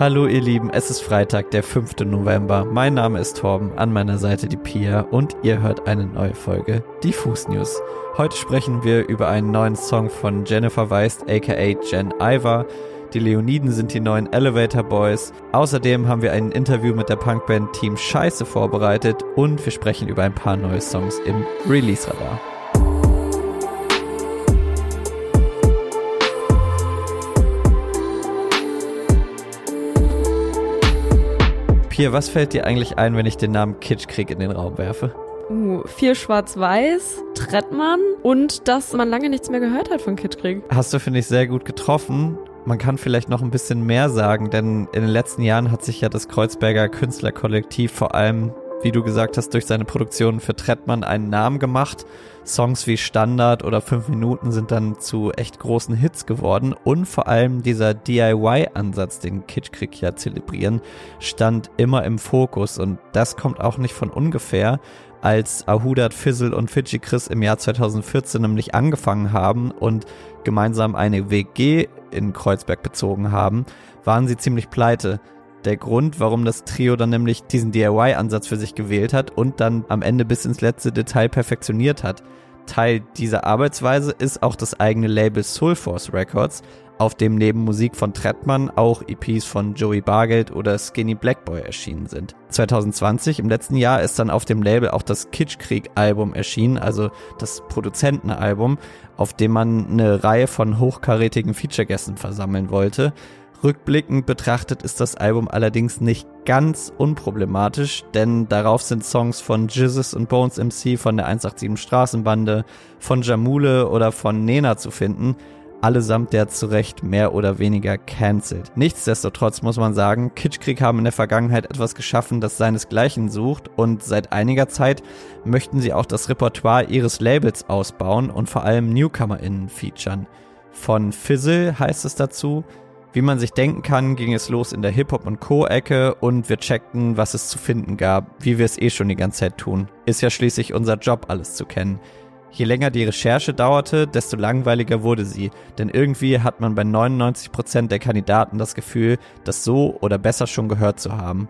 Hallo ihr Lieben, es ist Freitag, der 5. November. Mein Name ist Torben, an meiner Seite die Pia und ihr hört eine neue Folge, die Fußnews. Heute sprechen wir über einen neuen Song von Jennifer Weist aka Jen Iver. Die Leoniden sind die neuen Elevator Boys. Außerdem haben wir ein Interview mit der Punkband Team Scheiße vorbereitet und wir sprechen über ein paar neue Songs im Release-Radar. Pia, was fällt dir eigentlich ein, wenn ich den Namen Kitschkrieg in den Raum werfe? Uh, viel Schwarz-Weiß, Trettmann und dass man lange nichts mehr gehört hat von Kitschkrieg. Hast du, finde ich, sehr gut getroffen. Man kann vielleicht noch ein bisschen mehr sagen, denn in den letzten Jahren hat sich ja das Kreuzberger Künstlerkollektiv vor allem wie du gesagt hast, durch seine Produktionen für Trettmann einen Namen gemacht. Songs wie Standard oder 5 Minuten sind dann zu echt großen Hits geworden. Und vor allem dieser DIY-Ansatz, den Kitschkrieg ja zelebrieren, stand immer im Fokus. Und das kommt auch nicht von ungefähr, als Ahudat, Fizzle und Fidschi Chris im Jahr 2014 nämlich angefangen haben und gemeinsam eine WG in Kreuzberg bezogen haben, waren sie ziemlich pleite der Grund, warum das Trio dann nämlich diesen DIY-Ansatz für sich gewählt hat und dann am Ende bis ins letzte Detail perfektioniert hat. Teil dieser Arbeitsweise ist auch das eigene Label Soulforce Records, auf dem neben Musik von Trettmann auch EPs von Joey Bargeld oder Skinny Blackboy erschienen sind. 2020, im letzten Jahr, ist dann auf dem Label auch das Kitschkrieg-Album erschienen, also das Produzentenalbum, auf dem man eine Reihe von hochkarätigen Feature-Gästen versammeln wollte. Rückblickend betrachtet ist das Album allerdings nicht ganz unproblematisch, denn darauf sind Songs von Jizzes und Bones MC von der 187 Straßenbande, von Jamule oder von Nena zu finden, allesamt der zu Recht mehr oder weniger cancelled. Nichtsdestotrotz muss man sagen, Kitschkrieg haben in der Vergangenheit etwas geschaffen, das seinesgleichen sucht und seit einiger Zeit möchten sie auch das Repertoire ihres Labels ausbauen und vor allem NewcomerInnen featuren. Von Fizzle heißt es dazu, wie man sich denken kann, ging es los in der Hip-Hop- und Co-Ecke und wir checkten, was es zu finden gab, wie wir es eh schon die ganze Zeit tun. Ist ja schließlich unser Job, alles zu kennen. Je länger die Recherche dauerte, desto langweiliger wurde sie, denn irgendwie hat man bei 99% der Kandidaten das Gefühl, das so oder besser schon gehört zu haben.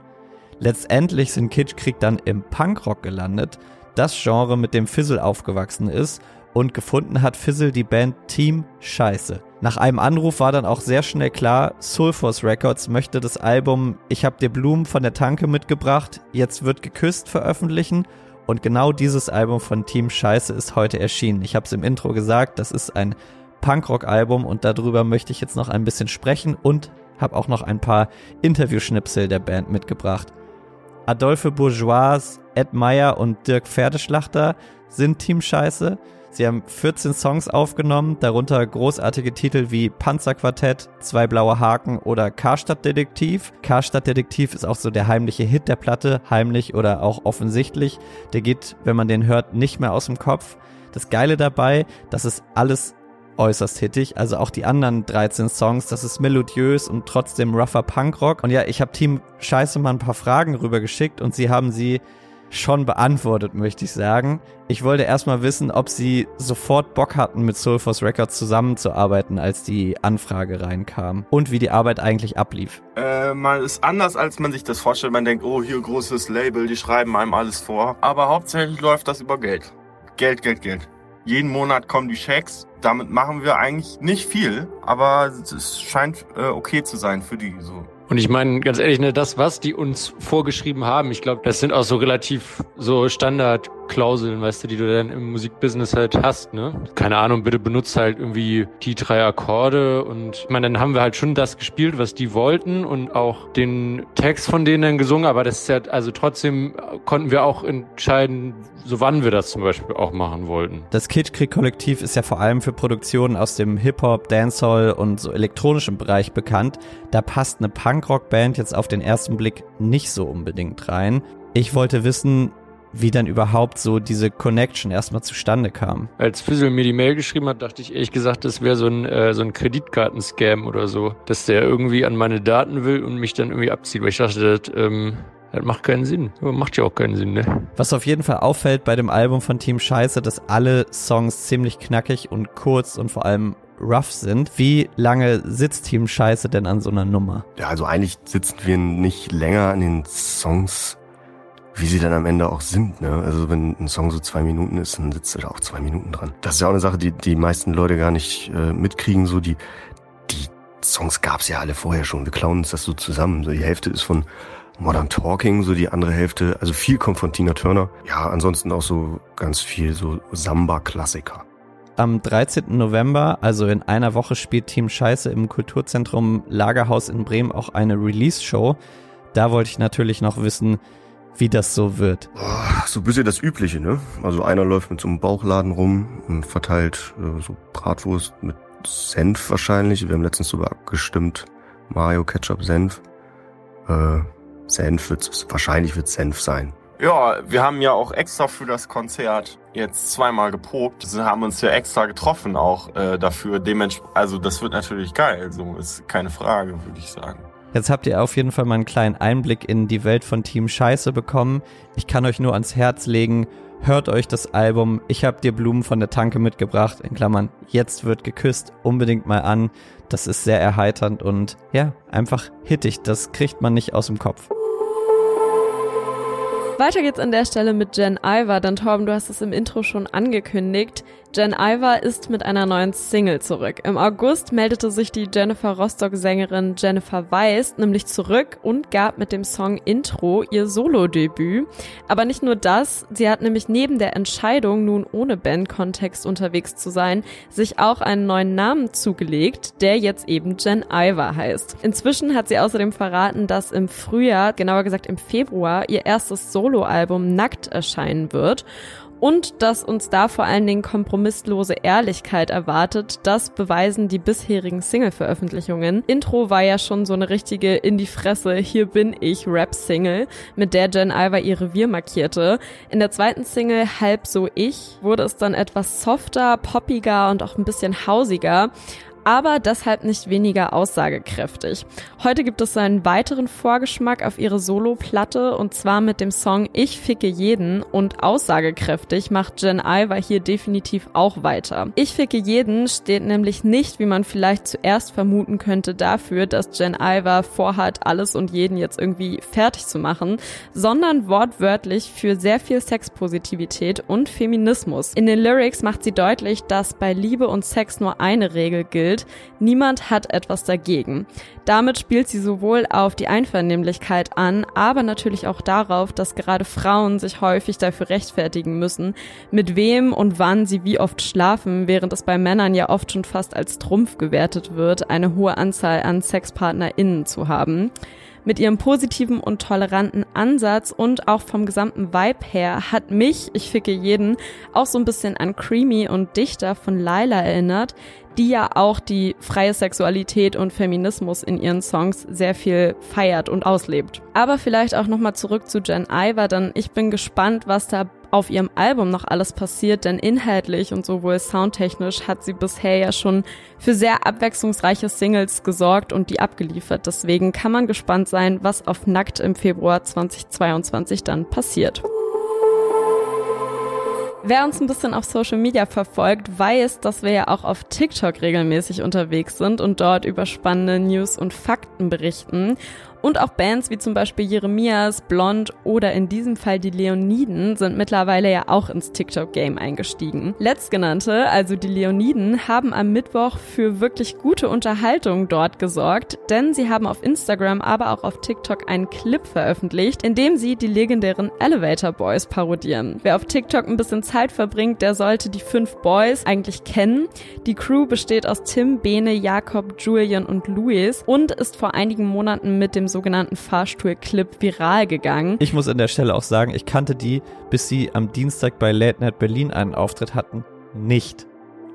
Letztendlich sind Kitschkrieg dann im Punkrock gelandet, das Genre, mit dem Fizzle aufgewachsen ist und gefunden hat Fizzle die Band Team Scheiße. Nach einem Anruf war dann auch sehr schnell klar, Soulforce Records möchte das Album Ich hab dir Blumen von der Tanke mitgebracht, jetzt wird geküsst veröffentlichen und genau dieses Album von Team Scheiße ist heute erschienen. Ich habe es im Intro gesagt, das ist ein Punkrock-Album und darüber möchte ich jetzt noch ein bisschen sprechen und habe auch noch ein paar Interviewschnipsel der Band mitgebracht. Adolphe Bourgeois, Ed Meyer und Dirk Pferdeschlachter sind Team Scheiße. Sie haben 14 Songs aufgenommen, darunter großartige Titel wie Panzerquartett, Zwei blaue Haken oder Karstadt Detektiv. Karstadt Detektiv ist auch so der heimliche Hit der Platte, heimlich oder auch offensichtlich. Der geht, wenn man den hört, nicht mehr aus dem Kopf. Das Geile dabei, das ist alles äußerst hittig. Also auch die anderen 13 Songs, das ist melodiös und trotzdem rougher Punkrock. Und ja, ich habe Team Scheiße mal ein paar Fragen rübergeschickt und sie haben sie schon beantwortet, möchte ich sagen. Ich wollte erstmal wissen, ob sie sofort Bock hatten, mit Soulforce Records zusammenzuarbeiten, als die Anfrage reinkam und wie die Arbeit eigentlich ablief. Äh, man ist anders, als man sich das vorstellt. Man denkt, oh, hier großes Label, die schreiben einem alles vor. Aber hauptsächlich läuft das über Geld. Geld, Geld, Geld. Jeden Monat kommen die Checks. Damit machen wir eigentlich nicht viel, aber es scheint äh, okay zu sein für die so. Und ich meine, ganz ehrlich, ne, das, was die uns vorgeschrieben haben, ich glaube, das sind auch so relativ so Standard Klauseln, weißt du, die du dann im Musikbusiness halt hast, ne? Keine Ahnung, bitte benutzt halt irgendwie die drei Akkorde und ich meine, dann haben wir halt schon das gespielt, was die wollten und auch den Text von denen dann gesungen, aber das ist ja, also trotzdem konnten wir auch entscheiden, so wann wir das zum Beispiel auch machen wollten. Das Kitschkrieg-Kollektiv ist ja vor allem für Produktionen aus dem Hip-Hop, Dancehall und so elektronischen Bereich bekannt. Da passt eine Punkrock-Band jetzt auf den ersten Blick nicht so unbedingt rein. Ich wollte wissen, wie dann überhaupt so diese Connection erstmal zustande kam. Als Fizzle mir die Mail geschrieben hat, dachte ich ehrlich gesagt, das wäre so ein, äh, so ein Kreditkartenscam oder so, dass der irgendwie an meine Daten will und mich dann irgendwie abzieht, weil ich dachte, das, ähm, das macht keinen Sinn. Macht ja auch keinen Sinn, ne? Was auf jeden Fall auffällt bei dem Album von Team Scheiße, dass alle Songs ziemlich knackig und kurz und vor allem rough sind. Wie lange sitzt Team Scheiße denn an so einer Nummer? Ja, also eigentlich sitzen wir nicht länger an den Songs, wie sie dann am Ende auch sind. Ne? Also wenn ein Song so zwei Minuten ist, dann sitzt du da auch zwei Minuten dran. Das ist ja auch eine Sache, die die meisten Leute gar nicht äh, mitkriegen. So die, die Songs gab's ja alle vorher schon. Wir klauen uns das so zusammen. So die Hälfte ist von Modern Talking, so die andere Hälfte, also viel kommt von Tina Turner. Ja, ansonsten auch so ganz viel so Samba-Klassiker. Am 13. November, also in einer Woche, spielt Team Scheiße im Kulturzentrum Lagerhaus in Bremen auch eine Release-Show. Da wollte ich natürlich noch wissen, wie das so wird. Oh, so ein bisschen das Übliche, ne? Also einer läuft mit so einem Bauchladen rum und verteilt äh, so Bratwurst mit Senf wahrscheinlich. Wir haben letztens sogar abgestimmt. Mario Ketchup Senf. Äh, Senf wird's, wahrscheinlich wird Senf sein. Ja, wir haben ja auch extra für das Konzert jetzt zweimal geprobt. Wir haben uns ja extra getroffen auch äh, dafür. Dementsprechend, also das wird natürlich geil. So ist keine Frage, würde ich sagen. Jetzt habt ihr auf jeden Fall mal einen kleinen Einblick in die Welt von Team Scheiße bekommen. Ich kann euch nur ans Herz legen, hört euch das Album Ich hab dir Blumen von der Tanke mitgebracht, in Klammern, jetzt wird geküsst, unbedingt mal an. Das ist sehr erheiternd und ja, einfach hittig, das kriegt man nicht aus dem Kopf. Weiter geht's an der Stelle mit Jen Iver, denn Torben, du hast es im Intro schon angekündigt. Jen Iver ist mit einer neuen Single zurück. Im August meldete sich die Jennifer Rostock-Sängerin Jennifer Weiss nämlich zurück und gab mit dem Song Intro ihr Solo-Debüt. Aber nicht nur das, sie hat nämlich neben der Entscheidung, nun ohne Bandkontext unterwegs zu sein, sich auch einen neuen Namen zugelegt, der jetzt eben Jen Iver heißt. Inzwischen hat sie außerdem verraten, dass im Frühjahr, genauer gesagt im Februar, ihr erstes Soloalbum Nackt erscheinen wird und dass uns da vor allen Dingen kompromisslose Ehrlichkeit erwartet, das beweisen die bisherigen Single-Veröffentlichungen. Intro war ja schon so eine richtige in die Fresse, hier bin ich Rap-Single, mit der Jen Iver ihr Revier markierte. In der zweiten Single Halb so ich wurde es dann etwas softer, poppiger und auch ein bisschen hausiger aber deshalb nicht weniger aussagekräftig. Heute gibt es einen weiteren Vorgeschmack auf ihre Solo-Platte und zwar mit dem Song Ich ficke jeden und aussagekräftig macht Jen Iver hier definitiv auch weiter. Ich ficke jeden steht nämlich nicht, wie man vielleicht zuerst vermuten könnte, dafür, dass Jen Iver vorhat, alles und jeden jetzt irgendwie fertig zu machen, sondern wortwörtlich für sehr viel Sexpositivität und Feminismus. In den Lyrics macht sie deutlich, dass bei Liebe und Sex nur eine Regel gilt, gilt, niemand hat etwas dagegen. Damit spielt sie sowohl auf die Einvernehmlichkeit an, aber natürlich auch darauf, dass gerade Frauen sich häufig dafür rechtfertigen müssen, mit wem und wann sie wie oft schlafen, während es bei Männern ja oft schon fast als Trumpf gewertet wird, eine hohe Anzahl an SexpartnerInnen zu haben. Mit ihrem positiven und toleranten Ansatz und auch vom gesamten Vibe her hat mich, ich ficke jeden, auch so ein bisschen an Creamy und Dichter von Laila erinnert, die ja auch die freie Sexualität und Feminismus in ihren Songs sehr viel feiert und auslebt. Aber vielleicht auch nochmal zurück zu Jen Iver, denn ich bin gespannt, was da auf ihrem Album noch alles passiert, denn inhaltlich und sowohl soundtechnisch hat sie bisher ja schon für sehr abwechslungsreiche Singles gesorgt und die abgeliefert. Deswegen kann man gespannt sein, was auf Nackt im Februar 2022 dann passiert. Wer uns ein bisschen auf Social Media verfolgt, weiß, dass wir ja auch auf TikTok regelmäßig unterwegs sind und dort über spannende News und Fakten berichten. Und auch Bands wie zum Beispiel Jeremias, Blond oder in diesem Fall die Leoniden sind mittlerweile ja auch ins TikTok-Game eingestiegen. Letztgenannte, also die Leoniden, haben am Mittwoch für wirklich gute Unterhaltung dort gesorgt, denn sie haben auf Instagram, aber auch auf TikTok einen Clip veröffentlicht, in dem sie die legendären Elevator Boys parodieren. Wer auf TikTok ein bisschen Zeit verbringt, der sollte die fünf Boys eigentlich kennen. Die Crew besteht aus Tim, Bene, Jakob, Julian und Luis und ist vor einigen Monaten mit dem sogenannten Fahrstuhl-Clip viral gegangen. Ich muss an der Stelle auch sagen, ich kannte die, bis sie am Dienstag bei Late Night Berlin einen Auftritt hatten, nicht.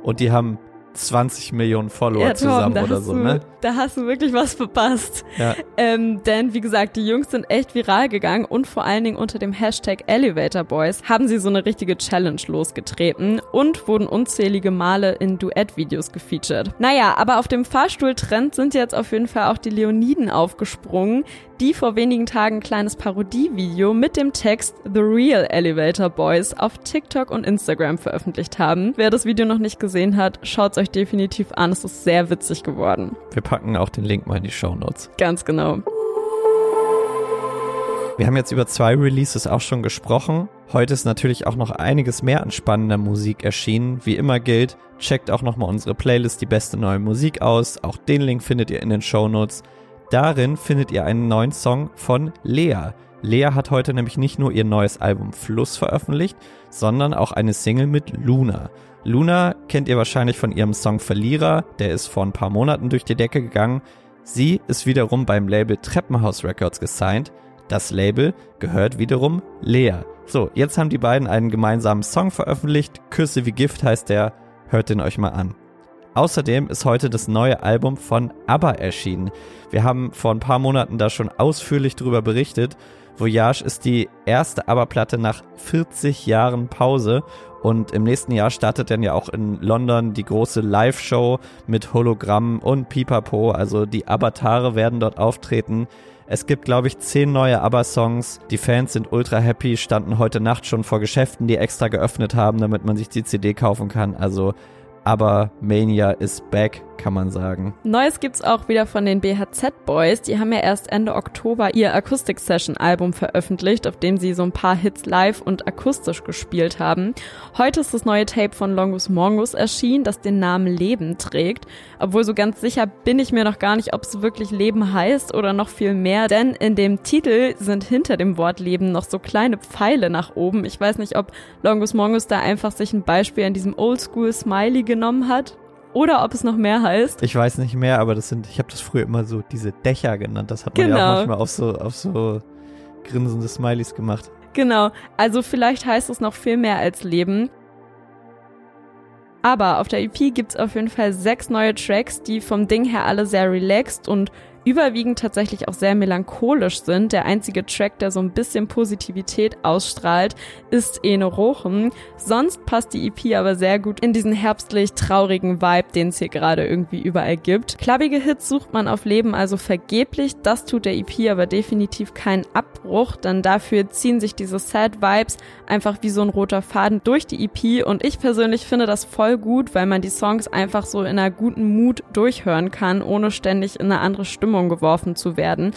Und die haben 20 Millionen Follower ja, Tom, zusammen oder so, du, ne? Da hast du wirklich was verpasst. Ja. Ähm, denn wie gesagt, die Jungs sind echt viral gegangen und vor allen Dingen unter dem Hashtag Elevator Boys haben sie so eine richtige Challenge losgetreten und wurden unzählige Male in Duett-Videos gefeatured. Naja, aber auf dem Fahrstuhltrend sind jetzt auf jeden Fall auch die Leoniden aufgesprungen, die vor wenigen Tagen ein kleines Parodievideo mit dem Text The Real Elevator Boys auf TikTok und Instagram veröffentlicht haben. Wer das Video noch nicht gesehen hat, schaut's euch euch definitiv an. Es ist sehr witzig geworden. Wir packen auch den Link mal in die Show Notes. Ganz genau. Wir haben jetzt über zwei Releases auch schon gesprochen. Heute ist natürlich auch noch einiges mehr an spannender Musik erschienen. Wie immer gilt, checkt auch nochmal unsere Playlist Die beste neue Musik aus. Auch den Link findet ihr in den Show Notes. Darin findet ihr einen neuen Song von Lea. Lea hat heute nämlich nicht nur ihr neues Album Fluss veröffentlicht, sondern auch eine Single mit Luna. Luna kennt ihr wahrscheinlich von ihrem Song Verlierer, der ist vor ein paar Monaten durch die Decke gegangen. Sie ist wiederum beim Label Treppenhaus Records gesigned. Das Label gehört wiederum Lea. So, jetzt haben die beiden einen gemeinsamen Song veröffentlicht. Küsse wie Gift heißt der. Hört den euch mal an. Außerdem ist heute das neue Album von ABBA erschienen. Wir haben vor ein paar Monaten da schon ausführlich drüber berichtet. Voyage ist die erste ABBA-Platte nach 40 Jahren Pause und im nächsten Jahr startet dann ja auch in London die große Live-Show mit Hologramm und Pipapo. Also die Avatare werden dort auftreten. Es gibt, glaube ich, zehn neue ABBA-Songs. Die Fans sind ultra happy, standen heute Nacht schon vor Geschäften, die extra geöffnet haben, damit man sich die CD kaufen kann. Also aber Mania ist back, kann man sagen. Neues gibt's auch wieder von den BHZ Boys. Die haben ja erst Ende Oktober ihr Acoustic Session Album veröffentlicht, auf dem sie so ein paar Hits live und akustisch gespielt haben. Heute ist das neue Tape von Longus Mongus erschienen, das den Namen Leben trägt. Obwohl so ganz sicher bin ich mir noch gar nicht, ob es wirklich Leben heißt oder noch viel mehr, denn in dem Titel sind hinter dem Wort Leben noch so kleine Pfeile nach oben. Ich weiß nicht, ob Longus Mongus da einfach sich ein Beispiel an diesem Oldschool Smiley genommen hat oder ob es noch mehr heißt. Ich weiß nicht mehr, aber das sind, ich habe das früher immer so diese Dächer genannt. Das hat man genau. ja auch genau. manchmal auf so, auf so grinsende Smileys gemacht. Genau, also vielleicht heißt es noch viel mehr als Leben. Aber auf der EP gibt's auf jeden Fall sechs neue Tracks, die vom Ding her alle sehr relaxed und überwiegend tatsächlich auch sehr melancholisch sind. Der einzige Track, der so ein bisschen Positivität ausstrahlt, ist Ene Rochen. Sonst passt die EP aber sehr gut in diesen herbstlich traurigen Vibe, den es hier gerade irgendwie überall gibt. Klappige Hits sucht man auf Leben also vergeblich. Das tut der EP aber definitiv keinen Abbruch, denn dafür ziehen sich diese Sad Vibes einfach wie so ein roter Faden durch die EP und ich persönlich finde das voll gut, weil man die Songs einfach so in einer guten Mut durchhören kann, ohne ständig in eine andere Stimmung Stimmung geworfen zu werden.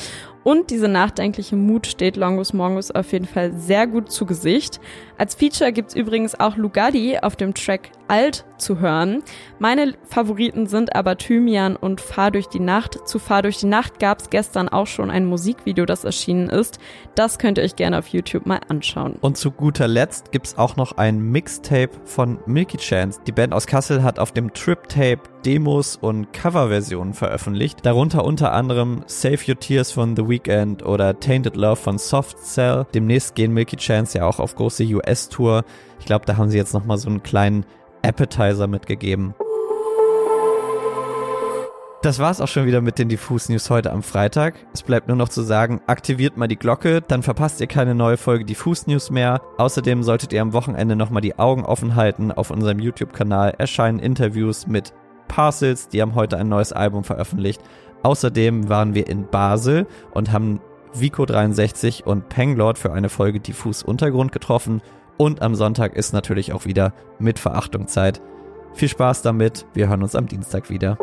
Und diese nachdenkliche Mut steht Longus Mongus auf jeden Fall sehr gut zu Gesicht. Als Feature gibt's übrigens auch Lugadi auf dem Track Alt zu hören. Meine Favoriten sind aber Thymian und Fahr durch die Nacht. Zu Fahr durch die Nacht gab's gestern auch schon ein Musikvideo, das erschienen ist. Das könnt ihr euch gerne auf YouTube mal anschauen. Und zu guter Letzt gibt's auch noch ein Mixtape von Milky Chance. Die Band aus Kassel hat auf dem Trip-Tape Demos und Coverversionen veröffentlicht. Darunter unter anderem Save Your Tears von The Weeknd Weekend oder Tainted Love von Soft Cell. Demnächst gehen Milky Chance ja auch auf große US-Tour. Ich glaube, da haben sie jetzt nochmal so einen kleinen Appetizer mitgegeben. Das war's auch schon wieder mit den Diffus News heute am Freitag. Es bleibt nur noch zu sagen, aktiviert mal die Glocke, dann verpasst ihr keine neue Folge Diffus News mehr. Außerdem solltet ihr am Wochenende nochmal die Augen offen halten. Auf unserem YouTube-Kanal erscheinen Interviews mit Parcels, die haben heute ein neues Album veröffentlicht. Außerdem waren wir in Basel und haben Vico63 und Penglord für eine Folge Diffus Untergrund getroffen. Und am Sonntag ist natürlich auch wieder mit Verachtung Zeit. Viel Spaß damit, wir hören uns am Dienstag wieder.